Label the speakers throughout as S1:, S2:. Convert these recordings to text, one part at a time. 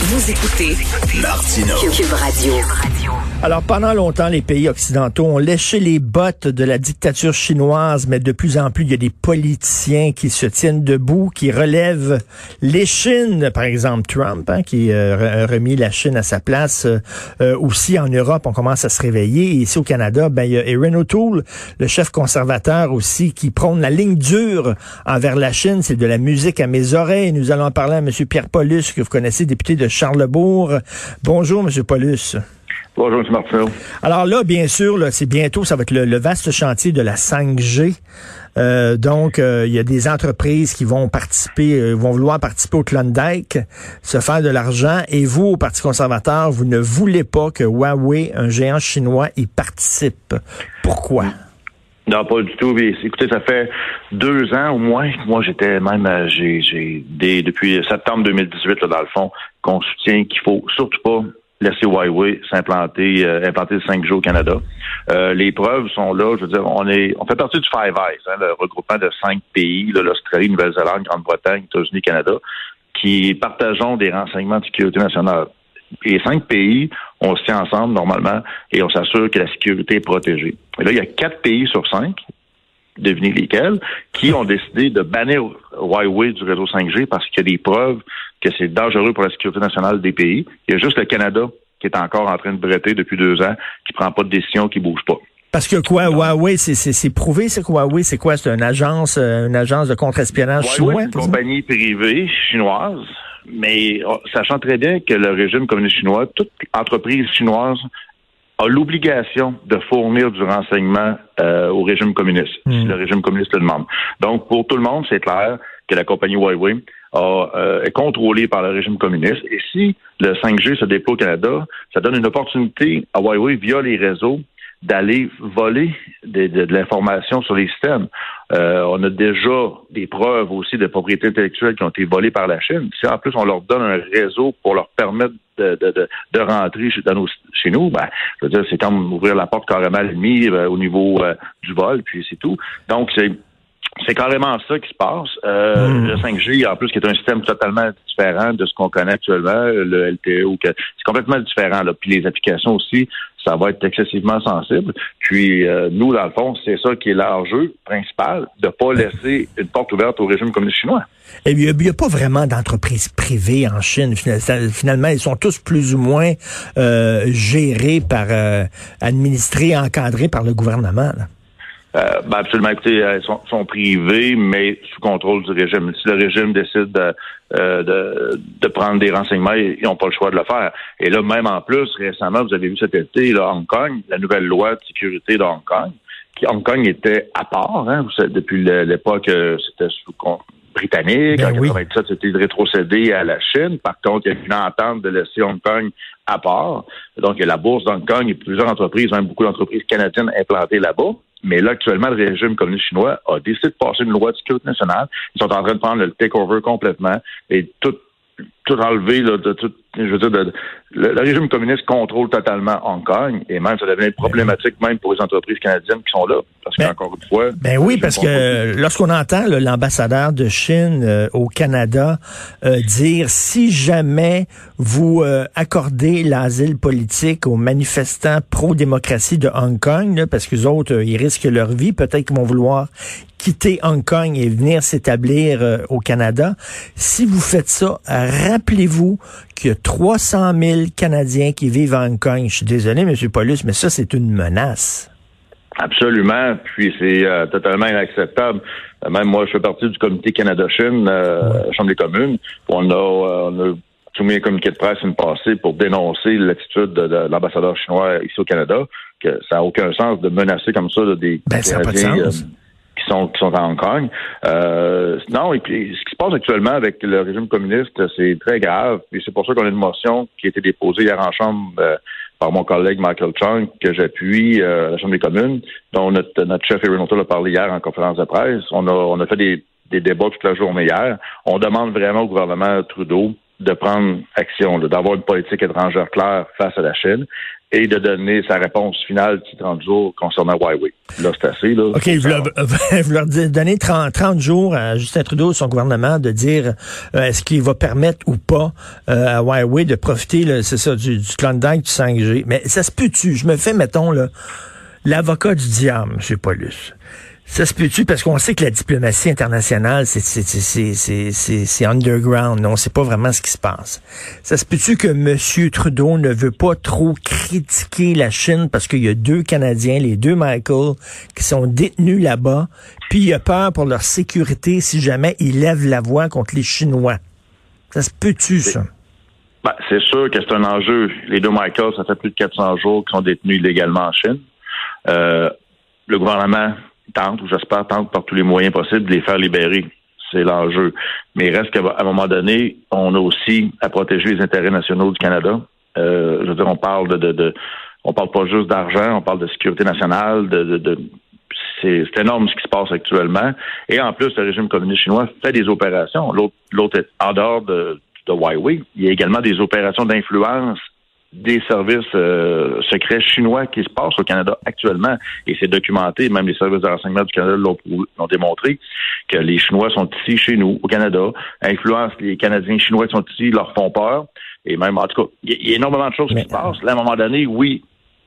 S1: Vous écoutez
S2: Martineau.
S1: Cube Radio.
S3: Alors, pendant longtemps, les pays occidentaux ont léché les bottes de la dictature chinoise, mais de plus en plus, il y a des politiciens qui se tiennent debout, qui relèvent les Chines, par exemple Trump, hein, qui euh, a remis la Chine à sa place. Euh, euh, aussi, en Europe, on commence à se réveiller. Et ici, au Canada, ben, il y a Erin O'Toole, le chef conservateur aussi, qui prône la ligne dure envers la Chine. C'est de la musique à mes oreilles. Nous allons en parler à M. Pierre Paulus, que vous connaissez, député de Charlebourg. Bonjour, M. Paulus.
S4: Bonjour, M. Martineau.
S3: Alors là, bien sûr, c'est bientôt, ça va être le, le vaste chantier de la 5G. Euh, donc, euh, il y a des entreprises qui vont participer, euh, vont vouloir participer au Klondike, se faire de l'argent. Et vous, au Parti conservateur, vous ne voulez pas que Huawei, un géant chinois, y participe. Pourquoi?
S4: Non, pas du tout. Mais, écoutez, ça fait deux ans au moins. Moi, j'étais même, euh, j'ai, depuis septembre 2018, là, dans le fond, qu'on soutient qu'il faut surtout pas laisser Huawei s'implanter, euh, implanter le 5G au Canada. Euh, les preuves sont là. Je veux dire, on est, on fait partie du Five Eyes, hein, le regroupement de cinq pays, là, l'Australie, Nouvelle-Zélande, Grande-Bretagne, États-Unis, Canada, qui partageons des renseignements de sécurité nationale. Et cinq pays, on se tient ensemble normalement et on s'assure que la sécurité est protégée. Et là, il y a quatre pays sur cinq, devinez lesquels, qui ont décidé de bannir Huawei du réseau 5G parce qu'il y a des preuves que c'est dangereux pour la sécurité nationale des pays. Il y a juste le Canada qui est encore en train de bretter depuis deux ans, qui prend pas de décision, qui bouge pas.
S3: Parce que quoi, Huawei, c'est, prouvé, c'est quoi Huawei? C'est quoi? C'est une agence, euh, une agence de contre-espionnage chinois?
S4: c'est une compagnie privée chinoise, mais oh, sachant très bien que le régime communiste chinois, toute entreprise chinoise a l'obligation de fournir du renseignement euh, au régime communiste, si le régime communiste le demande. Donc, pour tout le monde, c'est clair que la compagnie Huawei a, euh, est contrôlée par le régime communiste. Et si le 5G se déploie au Canada, ça donne une opportunité à Huawei, via les réseaux, d'aller voler de, de- de l'information sur les systèmes. Euh, on a déjà des preuves aussi de propriété intellectuelle qui ont été volées par la Chine. Si en plus on leur donne un réseau pour leur permettre de, de, de, rentrer chez, nos- chez nous, ben, je veux dire, c'est comme ouvrir la porte carrément à l'ennemi euh, au niveau euh, du vol, puis c'est tout. Donc, c'est c'est carrément ça qui se passe. Euh, Le 5G, en plus, qui est un système totalement différent de ce qu'on connaît actuellement, le LTE, ou que c'est complètement différent. Là. Puis les applications aussi, ça va être excessivement sensible. Puis euh, nous, dans le fond, c'est ça qui est l'enjeu principal, de pas laisser une porte ouverte au régime communiste chinois.
S3: Et il n'y a, pas vraiment d'entreprises privées en Chine. Finalement, ils sont tous plus ou moins euh, gérés par, euh, administrés, encadrés par le gouvernement. là.
S4: Euh, ben absolument. Écoutez, elles sont, sont privées, mais sous contrôle du régime. Si le régime décide de, euh, de, de prendre des renseignements, ils n'ont pas le choix de le faire. Et là, même en plus, récemment, vous avez vu cet été, là, Hong Kong, la nouvelle loi de sécurité de Hong Kong, qui Hong Kong était à part, hein, savez, depuis l'époque, euh, c'était sous britannique.
S3: Ben
S4: en
S3: oui.
S4: 97, c'était de rétrocéder à la Chine. Par contre, il y a une entente de laisser Hong Kong à part. Donc, il y a la bourse d'Hong Kong, il y a plusieurs entreprises, même beaucoup d'entreprises canadiennes implantées là-bas. Mais là, actuellement, le régime communiste chinois a décidé de passer une loi de sécurité nationale. Ils sont en train de prendre le takeover complètement et tout, tout enlever, là, de tout, je veux dire, de- le, le régime communiste contrôle totalement Hong Kong et même ça devient problématique même pour les entreprises canadiennes qui sont là. Parce
S3: Ben-
S4: qu'encore une fois.
S3: Ben oui, parce que lorsqu'on entend l'ambassadeur de Chine euh, au Canada euh, dire si jamais vous euh, accordez l'asile politique aux manifestants pro-démocratie de Hong Kong, là, parce que les autres, euh, ils risquent leur vie, peut-être qu'ils vont vouloir quitter Hong Kong et venir s'établir euh, au Canada. Si vous faites ça, rappelez-vous qu'il y a 300 000 Canadiens qui vivent à Hong Kong. Je suis désolé, M. Paulus, mais ça, c'est une menace.
S4: Absolument, puis c'est euh, totalement inacceptable. Euh, même moi, je fais partie du comité Canada-Chine, euh, Chambre des communes. On a, on a soumis un communiqué de presse une passée pour dénoncer l'attitude de, de l'ambassadeur chinois ici au Canada, que ça n'a aucun sens de menacer comme ça là, des
S3: Ben,
S4: Canadiens. Sont qui à Hong Kong. Non, et puis ce qui se passe actuellement avec le régime communiste, c'est très grave. Et c'est pour ça qu'on a une motion qui a été déposée hier en Chambre euh, par mon collègue Michael Chung, que j'appuie euh, à la Chambre des communes, dont notre, notre chef Erin a parlé hier en conférence de presse. On a, on a fait des, des débats toute la journée hier. On demande vraiment au gouvernement Trudeau de prendre action, d'avoir une politique étrangère claire face à la Chine et de donner sa réponse finale d'ici 30 jours concernant Huawei. Là, c'est assez. Là,
S3: OK, vous leur, vous leur donner 30, 30, jours à Justin Trudeau, son gouvernement, de dire euh, est-ce qu'il va permettre ou pas euh, à Huawei de profiter, c'est ça, du, du Klondike, du 5G. Mais ça se peut-tu? Je me fais, mettons, l'avocat du diable, M. Paulus. Ça se peut-tu? Parce qu'on sait que la diplomatie internationale, c'est, c'est, underground. On ne sait pas vraiment ce qui se passe. Ça se peut-tu que M. Trudeau ne veut pas trop critiquer la Chine parce qu'il y a deux Canadiens, les deux Michael, qui sont détenus là-bas, puis il a peur pour leur sécurité si jamais ils lèvent la voix contre les Chinois? Ça se peut-tu, ça?
S4: Ben, c'est sûr que c'est un enjeu. Les deux Michael, ça fait plus de 400 jours qu'ils sont détenus illégalement en Chine. Euh, le gouvernement tente, ou j'espère tente par tous les moyens possibles de les faire libérer. C'est l'enjeu. Mais il reste qu'à un moment donné, on a aussi à protéger les intérêts nationaux du Canada. Euh, je veux dire, on parle de, de, on parle pas juste d'argent, on parle de sécurité nationale, de, de, c'est énorme ce qui se passe actuellement. Et en plus, le régime communiste chinois fait des opérations. L'autre est en dehors de, de Huawei. Il y a également des opérations d'influence des services euh, secrets chinois qui se passent au Canada actuellement. Et c'est documenté, même les services de renseignement du Canada l'ont démontré, que les Chinois sont ici chez nous, au Canada, influencent les Canadiens chinois qui sont ici, leur font peur. Et même, en tout cas, il y, a énormément de choses qui se passent. Là, à un moment donné, oui,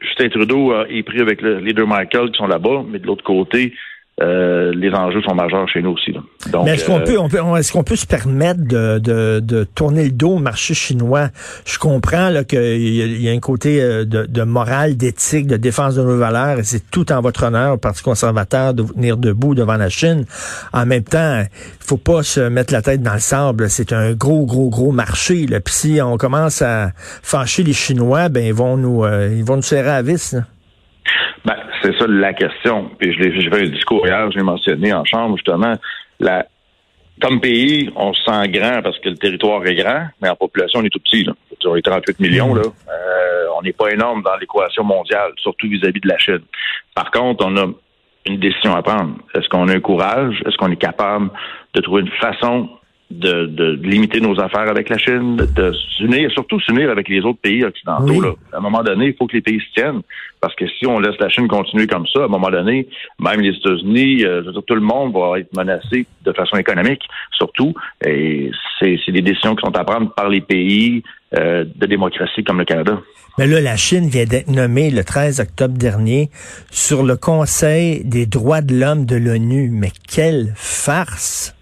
S4: Justin Trudeau euh, est pris avec les deux Michael qui sont là-bas, mais de l'autre côté, euh, les enjeux sont majeurs chez nous aussi.
S3: Donc, Mais est-ce qu'on euh, peut, on peut, est-ce qu'on peut se permettre de, de, de, tourner le dos au marché chinois? Je comprends là qu'il y, y, a un côté euh, de, de morale, d'éthique, de défense de nos valeurs, et c'est tout en votre honneur, au Parti conservateur, de venir debout devant la Chine. En même temps, il faut pas se mettre la tête dans le sable. C'est un gros, gros, gros marché. Là. Puis si on commence à fâcher les Chinois, ben ils vont nous, ils vont nous serrer à vis.
S4: Ben, c'est ça la question. Puis je l'ai fait un discours hier, je l'ai mentionné en chambre, justement. La, comme pays, on se sent grand parce que le territoire est grand, mais en population, on est tout petit. Là. On est 38 millions. Là. Euh, on n'est pas énorme dans l'équation mondiale, surtout vis-à-vis de la Chine. Par contre, on a une décision à prendre. Est-ce qu'on a un courage? Est-ce qu'on est capable de trouver une façon de, de, limiter nos affaires avec la Chine, de, s'unir, surtout s'unir avec les autres pays occidentaux. Là. À un moment donné, il faut que les pays se tiennent, parce que si on laisse la Chine continuer comme ça, à un moment donné, même les États-Unis, euh, tout le monde va être menacé de façon économique, surtout. Et c'est des décisions qui sont à prendre par les pays euh, de démocratie comme le Canada.
S3: Mais là, la Chine vient d'être nommée le 13 octobre dernier sur le Conseil des droits de l'homme de l'ONU. Mais quelle farce!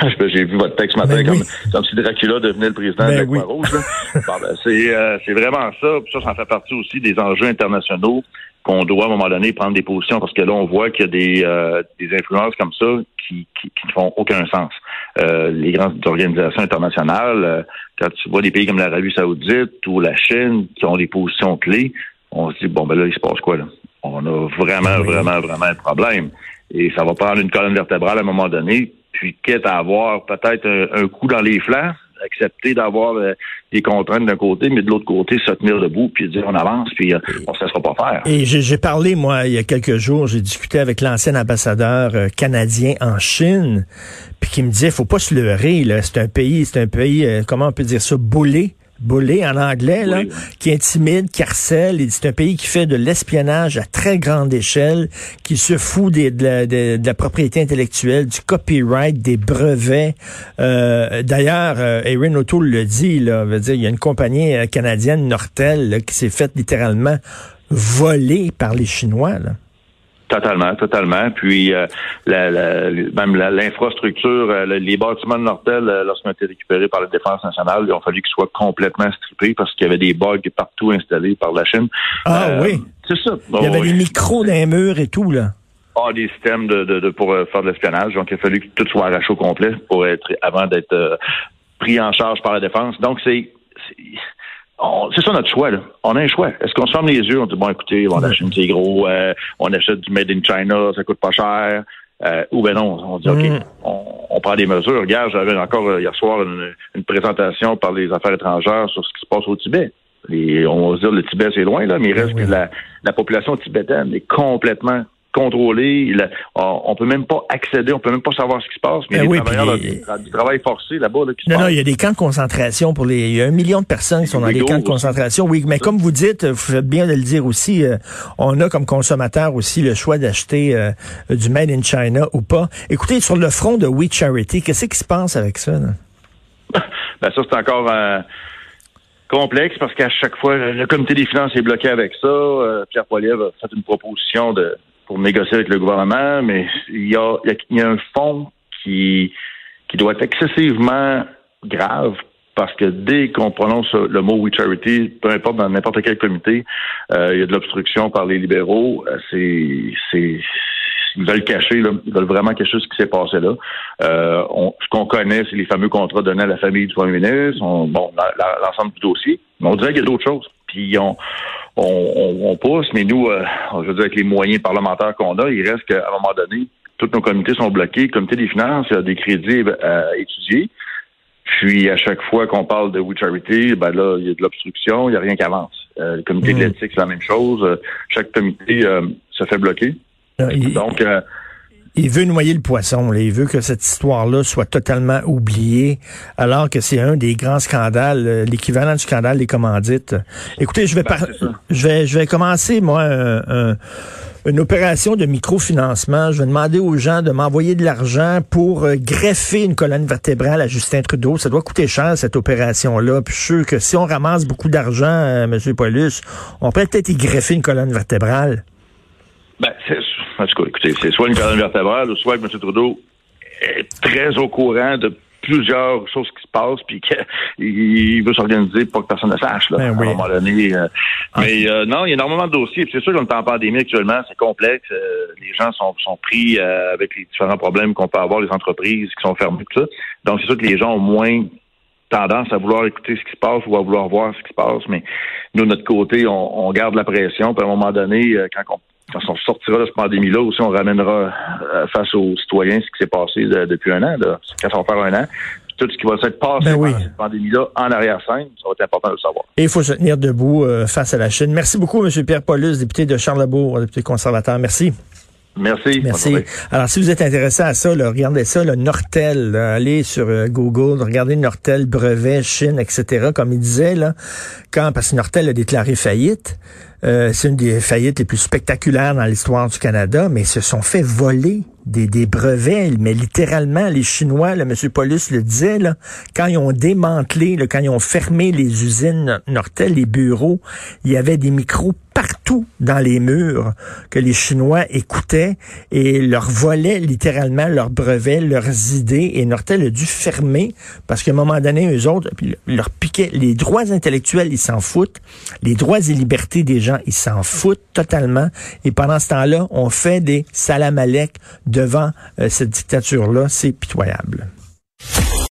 S4: J'ai vu votre texte ce matin ben comme, si Dracula devenait le président ben de la rouge ben, euh, c'est vraiment ça. ça, ça fait partie aussi des enjeux internationaux qu'on doit à un moment donné prendre des positions parce que là, on voit qu'il y a des, euh, des influences comme ça qui, qui, ne font aucun sens. Euh, les grandes organisations internationales, quand tu vois des pays comme l'Arabie Saoudite ou la Chine qui ont des positions clés, on se dit bon ben là, il se passe quoi là? On a vraiment, vraiment, vraiment un problème. Et ça va prendre une colonne vertébrale à un moment donné puis quitte à avoir peut-être un, coup dans les flancs, accepter d'avoir euh, des contraintes d'un côté, mais de l'autre côté, se tenir debout, puis dire on avance, puis euh, on ne se laissera pas faire.
S3: Et j'ai parlé, moi, il y a quelques jours, j'ai discuté avec l'ancien ambassadeur euh, canadien en Chine, puis qui me disait, faut pas se leurrer, c'est un pays, c'est un pays, comment on peut dire ça, boulé? Boulé en anglais, là, qui intimide, qui harcèle. C'est un pays qui fait de l'espionnage à très grande échelle, qui se fout des, de, la, propriété intellectuelle, du copyright, des brevets. Euh, D'ailleurs, euh, Erin O'Toole le dit, là, veut dire, il y a une compagnie euh, canadienne, Nortel, qui s'est faite littéralement voler par les Chinois. Là.
S4: Totalement, totalement. Puis euh, la, la, même l'infrastructure, euh, les bâtiments de Nortel, euh, lorsqu'ils ont été récupérés par la Défense nationale, il ont fallu qu'ils soient complètement strippés parce qu'il y avait des bugs partout installés par la Chine.
S3: Ah oui.
S4: C'est ça.
S3: il y avait des micros dans les murs et tout, là.
S4: Ah, des systèmes de, de, pour faire de l'espionnage. Donc, il a fallu que tout soit arraché au complet pour être avant d'être pris en charge par la défense. Donc, c'est c'est ça notre choix. Là. On a un choix. Est-ce qu'on se ferme les yeux, on dit bon écoutez, on achète c'est gros, euh, on achète du made in China, ça coûte pas cher, euh, ou ben non, on dit ok, mm. on, prend des mesures. Regarde, j'avais encore euh, hier soir une, présentation par les affaires étrangères sur ce qui se passe au Tibet. on va se dire le Tibet c'est loin là, mais il reste que la, la population tibétaine est complètement contrôlé. on, on peut même pas accéder, on peut même pas savoir ce qui se passe. Mais
S3: Ben
S4: les
S3: oui,
S4: travailleurs là, du, travail forcé là-bas là, qui se
S3: Non, non, il y a des camps de concentration pour les. Il y a un million de personnes qui sont dans des camps de concentration. Oui, mais comme vous dites, vous faites bien de le dire aussi, euh, on a comme consommateur aussi le choix d'acheter euh, du Made in China ou pas. Écoutez, sur le front de We Charity, qu'est-ce qui se passe avec ça? là?
S4: Ben, ça, c'est encore euh, complexe parce qu'à chaque fois, le comité des finances est bloqué avec ça. Euh, Pierre Poilievre a fait une proposition de négocier avec le gouvernement, mais il y a, un fonds qui, qui doit être excessivement grave parce que dès qu'on prononce le mot We Charity, peu importe dans n'importe quel comité, euh, il y a de l'obstruction par les libéraux. Euh, c'est, ils veulent cacher, là, ils veulent vraiment cacher ce qui s'est passé là. Euh, on- ce qu'on connaît, c'est les fameux contrats donnés à la famille du premier ministre, on- bon, l'ensemble du dossier. Mais on dirait qu'il y a d'autres choses. Puis on, on, on- on pousse, mais nous, euh, je veux dire, avec les moyens parlementaires qu'on a, il reste qu'à un moment donné, tous nos comités sont bloqués. Le comité des finances, il y a des crédits à étudier. Puis à chaque fois qu'on parle de We Charity, ben là, il y a de l'obstruction, il n'y a rien qui avance. Euh, le comité de
S3: Mm.
S4: l'éthique, c'est la même chose. Euh, chaque comité euh, se fait bloquer.
S3: Il,
S4: Donc, euh,
S3: il veut noyer le poisson. là. Il veut que cette histoire-là soit totalement oubliée, alors que c'est un des grands scandales, euh, l'équivalent du scandale des commandites. Écoutez, je vais,
S4: ça.
S3: je vais, je vais commencer, moi, un- un- une opération de microfinancement. Je vais demander aux gens de m'envoyer de l'argent pour euh, greffer une colonne vertébrale à Justin Trudeau. Ça doit coûter cher, cette opération-là. Puis je suis sûr que si on ramasse beaucoup d'argent, euh, M. Paulus, on peut peut-être y greffer une colonne vertébrale.
S4: Ben, c'est, en tout cas, écoutez, c'est soit une colonne vertébrale, ou soit que M. Trudeau est très au courant de plusieurs choses qui se passent, puis qu'il veut s'organiser pour que personne ne sache, là,
S3: Ben oui.
S4: à un moment donné. euh. mais euh, non, il y a énormément de dossiers. C'est sûr qu'on est en pandémie actuellement, c'est complexe. euh, les gens sont, sont pris euh, avec les différents problèmes qu'on peut avoir, les entreprises qui sont fermées, tout ça. Donc, c'est sûr que les gens ont moins tendance à vouloir écouter ce qui se passe ou à vouloir voir ce qui se passe, mais nous, de notre côté, on, on garde la pression. Puis à un moment donné, euh, quand on quand on sortira de cette pandémie-là, aussi, on ramènera euh, face aux citoyens ce qui s'est passé de- depuis un an, là, quand ça va faire un an. Tout ce qui va s'être passé
S3: Ben oui.
S4: pendant cette pandémie-là en arrière-scène, ça va être important de le savoir.
S3: Et il faut se tenir debout euh, face à la Chine. Merci beaucoup, M. Pierre Paulus, député de Charlebourg, député conservateur. Merci.
S4: Merci.
S3: Merci. Alors, si vous êtes intéressé à ça, là, regardez ça, le Nortel. là, allez sur euh, Google, regardez Nortel, brevet, Chine, etc. Comme il disait, là, quand, parce que Nortel a déclaré faillite, euh, c'est une des faillites les plus spectaculaires dans l'histoire du Canada, mais ils se sont fait voler des, des brevets, mais littéralement, les Chinois, là, M. Paulus le disait, là, quand ils ont démantelé, là, quand ils ont fermé les usines Nortel, les bureaux, il y avait des micros partout dans les murs que les Chinois écoutaient et leur volaient littéralement leurs brevets, leurs idées. Et Nortel a dû fermer parce qu'à un moment donné, eux autres, leur piquaient les droits intellectuels, ils s'en foutent. Les droits et libertés des gens, ils s'en foutent totalement. Et pendant ce temps-là, on fait des salamalek devant euh, cette dictature-là. C'est pitoyable.